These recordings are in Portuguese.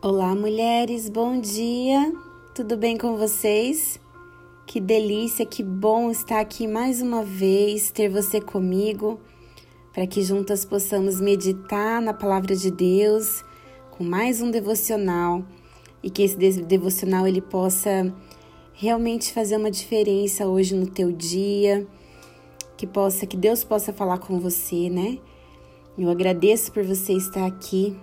Olá, mulheres, bom dia! Tudo bem com vocês? Que delícia, que bom estar aqui mais uma vez, ter você comigo, para que juntas possamos meditar na palavra de Deus com mais um devocional e que esse devocional ele possa realmente fazer uma diferença hoje no teu dia, que possa que Deus possa falar com você, né? Eu agradeço por você estar aqui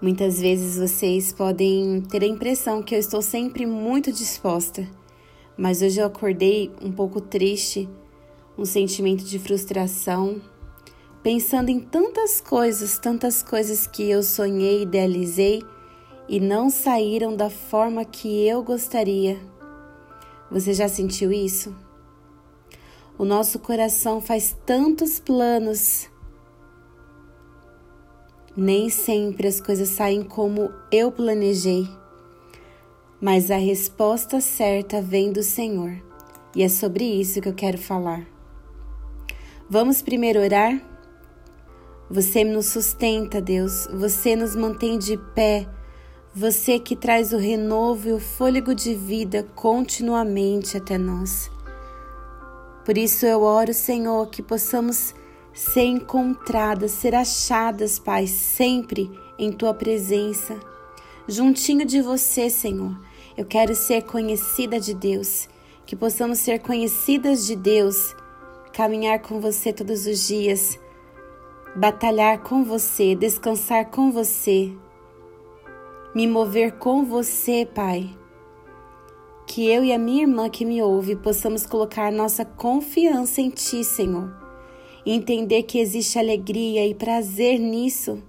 Muitas vezes vocês podem ter a impressão que eu estou sempre muito disposta, mas hoje eu acordei um pouco triste, um sentimento de frustração, pensando em tantas coisas, tantas coisas que eu sonhei, idealizei e não saíram da forma que eu gostaria. Você já sentiu isso? O nosso coração faz tantos planos nem sempre as coisas saem como eu planejei, mas a resposta certa vem do Senhor e é sobre isso que eu quero falar. Vamos primeiro orar? Você nos sustenta, Deus, você nos mantém de pé, você que traz o renovo e o fôlego de vida continuamente até nós. Por isso eu oro, Senhor, que possamos ser encontradas, ser achadas, Pai, sempre em tua presença, juntinho de você, Senhor. Eu quero ser conhecida de Deus, que possamos ser conhecidas de Deus, caminhar com você todos os dias, batalhar com você, descansar com você, me mover com você, Pai. Que eu e a minha irmã que me ouve possamos colocar nossa confiança em Ti, Senhor entender que existe alegria e prazer nisso,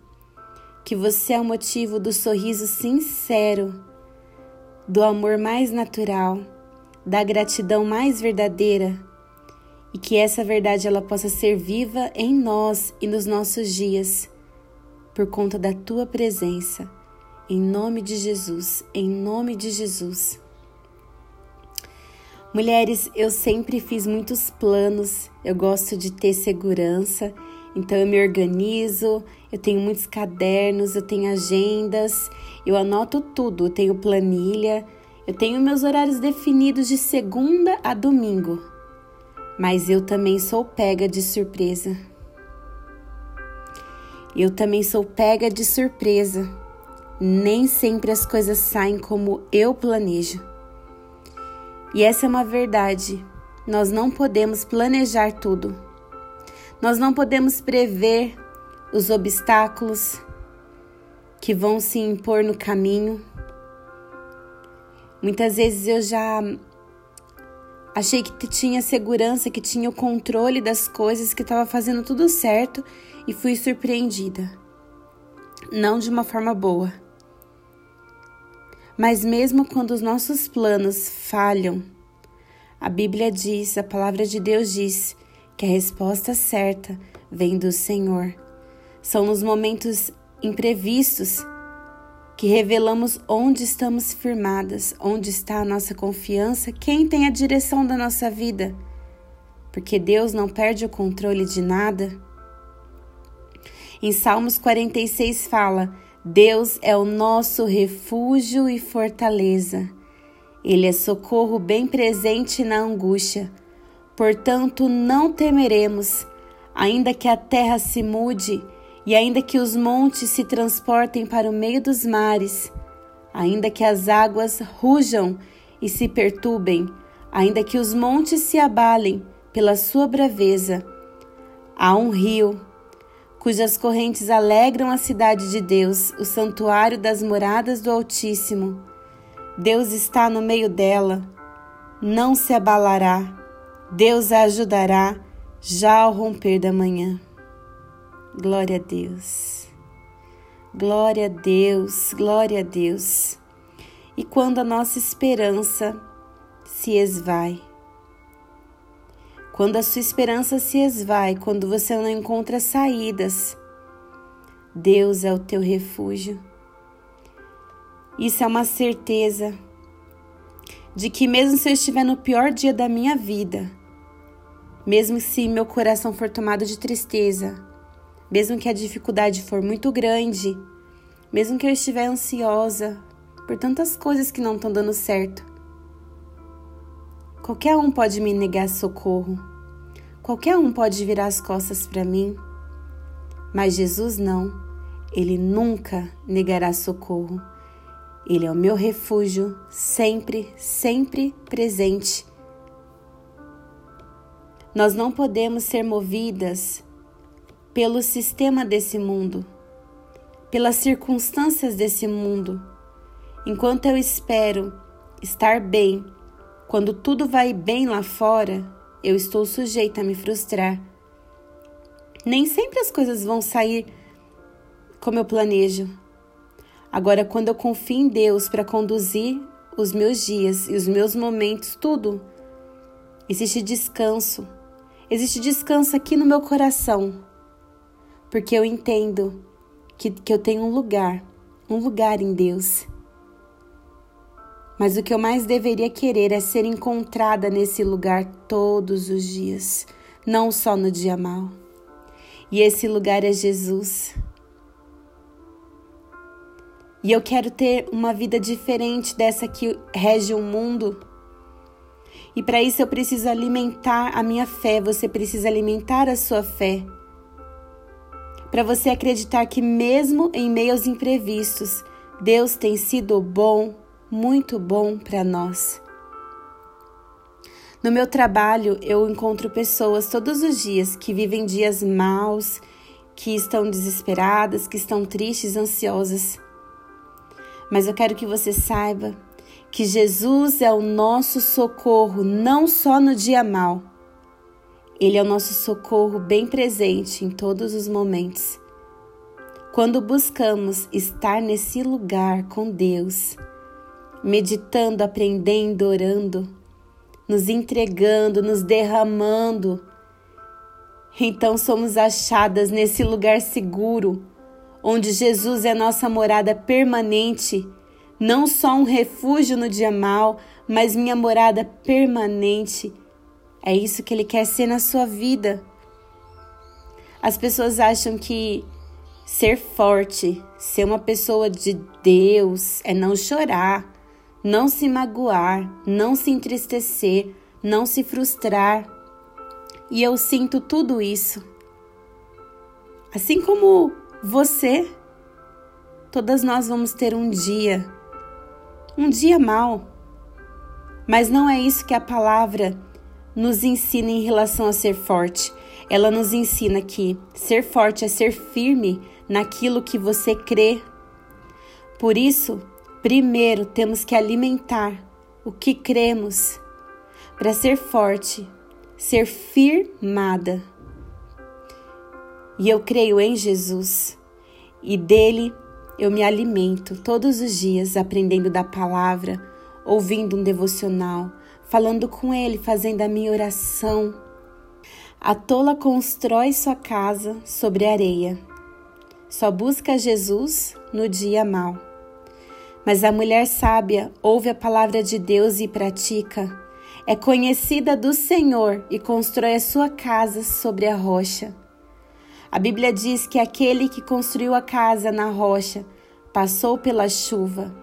que você é o motivo do sorriso sincero, do amor mais natural, da gratidão mais verdadeira e que essa verdade ela possa ser viva em nós e nos nossos dias por conta da tua presença. Em nome de Jesus, em nome de Jesus. Mulheres, eu sempre fiz muitos planos, eu gosto de ter segurança, então eu me organizo, eu tenho muitos cadernos, eu tenho agendas, eu anoto tudo, eu tenho planilha, eu tenho meus horários definidos de segunda a domingo. Mas eu também sou pega de surpresa. Eu também sou pega de surpresa. Nem sempre as coisas saem como eu planejo. E essa é uma verdade. Nós não podemos planejar tudo. Nós não podemos prever os obstáculos que vão se impor no caminho. Muitas vezes eu já achei que tinha segurança, que tinha o controle das coisas, que estava fazendo tudo certo e fui surpreendida. Não de uma forma boa. Mas mesmo quando os nossos planos falham, a Bíblia diz, a palavra de Deus diz, que a resposta certa vem do Senhor. São nos momentos imprevistos que revelamos onde estamos firmadas, onde está a nossa confiança, quem tem a direção da nossa vida. Porque Deus não perde o controle de nada. Em Salmos 46 fala: Deus é o nosso refúgio e fortaleza. Ele é socorro bem presente na angústia. Portanto, não temeremos, ainda que a terra se mude e ainda que os montes se transportem para o meio dos mares, ainda que as águas rujam e se perturbem, ainda que os montes se abalem pela sua braveza. Há um rio cujas correntes alegram a cidade de Deus, o santuário das moradas do Altíssimo. Deus está no meio dela, não se abalará, Deus a ajudará já ao romper da manhã. Glória a Deus, glória a Deus, glória a Deus. E quando a nossa esperança se esvai, quando a sua esperança se esvai, quando você não encontra saídas, Deus é o teu refúgio. Isso é uma certeza de que, mesmo se eu estiver no pior dia da minha vida, mesmo se meu coração for tomado de tristeza, mesmo que a dificuldade for muito grande, mesmo que eu estiver ansiosa por tantas coisas que não estão dando certo. Qualquer um pode me negar socorro, qualquer um pode virar as costas para mim, mas Jesus não, ele nunca negará socorro. Ele é o meu refúgio, sempre, sempre presente. Nós não podemos ser movidas pelo sistema desse mundo, pelas circunstâncias desse mundo. Enquanto eu espero estar bem, quando tudo vai bem lá fora, eu estou sujeita a me frustrar. Nem sempre as coisas vão sair como eu planejo. Agora, quando eu confio em Deus para conduzir os meus dias e os meus momentos, tudo, existe descanso. Existe descanso aqui no meu coração, porque eu entendo que, que eu tenho um lugar, um lugar em Deus. Mas o que eu mais deveria querer é ser encontrada nesse lugar todos os dias, não só no dia mal. E esse lugar é Jesus. E eu quero ter uma vida diferente dessa que rege o mundo. E para isso eu preciso alimentar a minha fé, você precisa alimentar a sua fé. Para você acreditar que, mesmo em meio aos imprevistos, Deus tem sido bom, muito bom para nós. No meu trabalho, eu encontro pessoas todos os dias que vivem dias maus, que estão desesperadas, que estão tristes, ansiosas. Mas eu quero que você saiba que Jesus é o nosso socorro, não só no dia mal. Ele é o nosso socorro bem presente em todos os momentos. Quando buscamos estar nesse lugar com Deus, meditando, aprendendo, orando, nos entregando, nos derramando, então somos achadas nesse lugar seguro onde Jesus é nossa morada permanente, não só um refúgio no dia mal, mas minha morada permanente. É isso que Ele quer ser na sua vida. As pessoas acham que ser forte, ser uma pessoa de Deus, é não chorar, não se magoar, não se entristecer, não se frustrar. E eu sinto tudo isso. Assim como você, todas nós vamos ter um dia, um dia mal. Mas não é isso que a palavra nos ensina em relação a ser forte. Ela nos ensina que ser forte é ser firme naquilo que você crê. Por isso, primeiro temos que alimentar o que cremos para ser forte, ser firmada. E eu creio em Jesus e dele eu me alimento todos os dias aprendendo da palavra, ouvindo um devocional, falando com ele, fazendo a minha oração. A tola constrói sua casa sobre areia. Só busca Jesus no dia mau. Mas a mulher sábia ouve a palavra de Deus e pratica. É conhecida do Senhor e constrói a sua casa sobre a rocha. A Bíblia diz que aquele que construiu a casa na rocha passou pela chuva,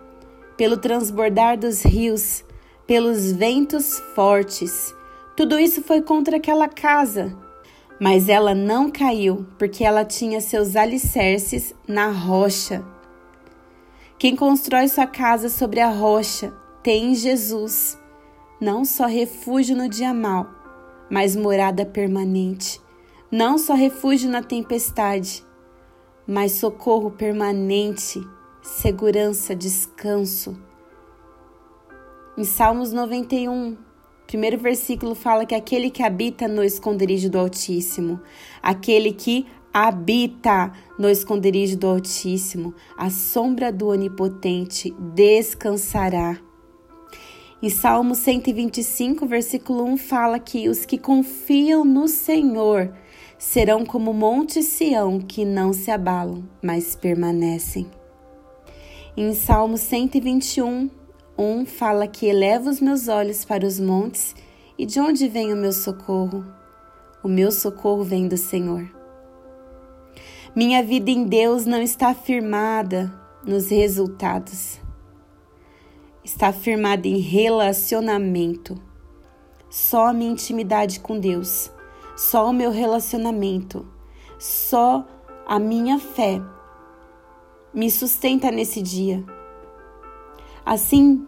pelo transbordar dos rios, pelos ventos fortes. Tudo isso foi contra aquela casa, mas ela não caiu porque ela tinha seus alicerces na rocha. Quem constrói sua casa sobre a rocha tem em Jesus não só refúgio no dia mal, mas morada permanente não só refúgio na tempestade, mas socorro permanente, segurança, descanso. Em Salmos 91, primeiro versículo fala que aquele que habita no esconderijo do Altíssimo, aquele que habita no esconderijo do Altíssimo, a sombra do Onipotente descansará. Em Salmo 125, versículo 1 fala que os que confiam no Senhor serão como Monte Sião que não se abalam, mas permanecem. Em Salmo 121, 1 fala que eleva os meus olhos para os montes e de onde vem o meu socorro? O meu socorro vem do Senhor. Minha vida em Deus não está firmada nos resultados. Está firmada em relacionamento. Só a minha intimidade com Deus, só o meu relacionamento, só a minha fé me sustenta nesse dia. Assim,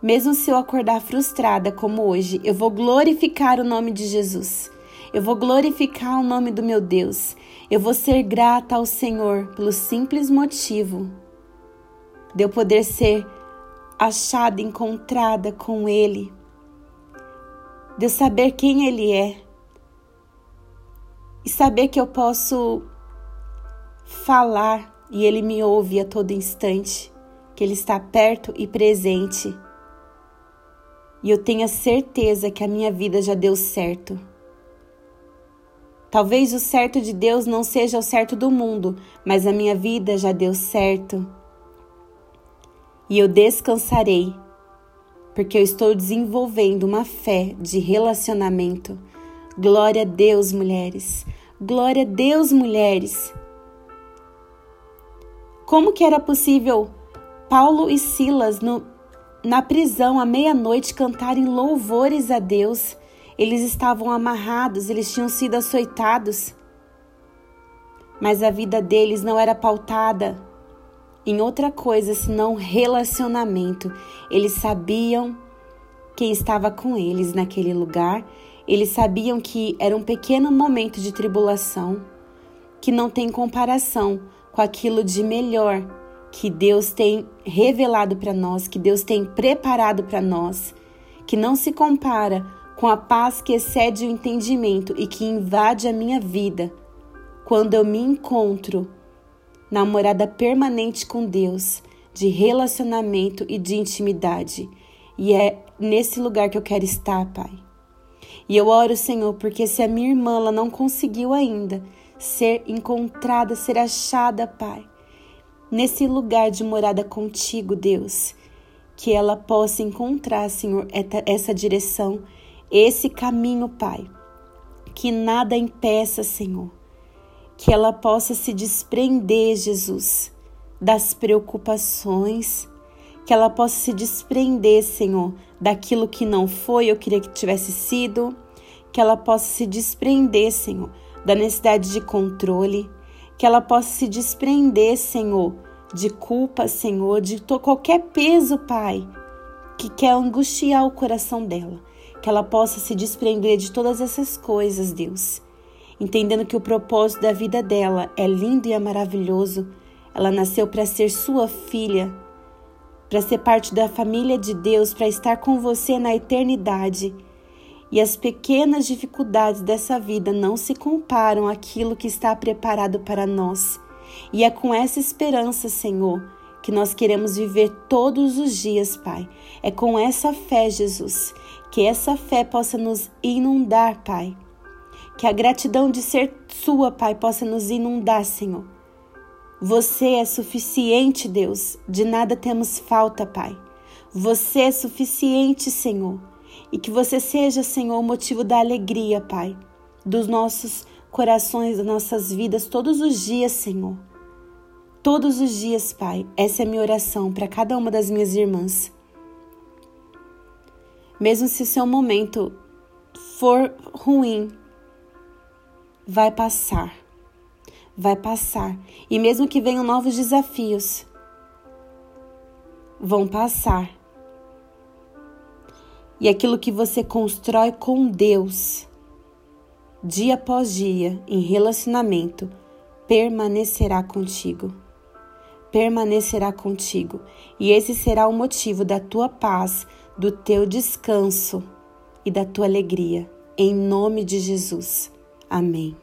mesmo se eu acordar frustrada como hoje, eu vou glorificar o nome de Jesus. Eu vou glorificar o nome do meu Deus. Eu vou ser grata ao Senhor pelo simples motivo de eu poder ser achada, encontrada com Ele, de eu saber quem Ele é e saber que eu posso falar e Ele me ouve a todo instante, que Ele está perto e presente. E eu tenho a certeza que a minha vida já deu certo. Talvez o certo de Deus não seja o certo do mundo, mas a minha vida já deu certo. E eu descansarei, porque eu estou desenvolvendo uma fé de relacionamento. Glória a Deus, mulheres. Glória a Deus, mulheres. Como que era possível Paulo e Silas no, na prisão à meia-noite cantarem louvores a Deus? Eles estavam amarrados, eles tinham sido açoitados. Mas a vida deles não era pautada em outra coisa senão relacionamento. Eles sabiam quem estava com eles naquele lugar, eles sabiam que era um pequeno momento de tribulação que não tem comparação com aquilo de melhor que Deus tem revelado para nós, que Deus tem preparado para nós, que não se compara com a paz que excede o entendimento e que invade a minha vida quando eu me encontro na morada permanente com Deus, de relacionamento e de intimidade. E é nesse lugar que eu quero estar, Pai. E eu oro, Senhor, porque se a minha irmã ela não conseguiu ainda ser encontrada, ser achada, Pai. Nesse lugar de morada contigo, Deus, que ela possa encontrar, Senhor, essa direção, esse caminho, Pai. Que nada impeça, Senhor, que ela possa se desprender, Jesus, das preocupações, que ela possa se desprender, Senhor, daquilo que não foi, eu queria que tivesse sido, que ela possa se desprender, Senhor, da necessidade de controle, que ela possa se desprender, Senhor, de culpa, Senhor, de qualquer peso, Pai, que quer angustiar o coração dela, que ela possa se desprender de todas essas coisas, Deus, entendendo que o propósito da vida dela é lindo e é maravilhoso. Ela nasceu para ser sua filha, para ser parte da família de Deus, para estar com você na eternidade e as pequenas dificuldades dessa vida não se comparam àquilo que está preparado para nós. E é com essa esperança, Senhor, que nós queremos viver todos os dias, Pai. É com essa fé, Jesus, que essa fé possa nos inundar, Pai. Que a gratidão de ser Sua, Pai, possa nos inundar, Senhor. Você é suficiente, Deus. De nada temos falta, Pai. Você é suficiente, Senhor e que você seja, Senhor, o motivo da alegria, Pai, dos nossos corações, das nossas vidas, todos os dias, Senhor. Todos os dias, Pai. Essa é a minha oração para cada uma das minhas irmãs. Mesmo se o seu momento for ruim, vai passar. Vai passar. E mesmo que venham novos desafios, vão passar e aquilo que você constrói com Deus, dia após dia, em relacionamento, permanecerá contigo. Permanecerá contigo. E esse será o motivo da tua paz, do teu descanso e da tua alegria. Em nome de Jesus. Amém.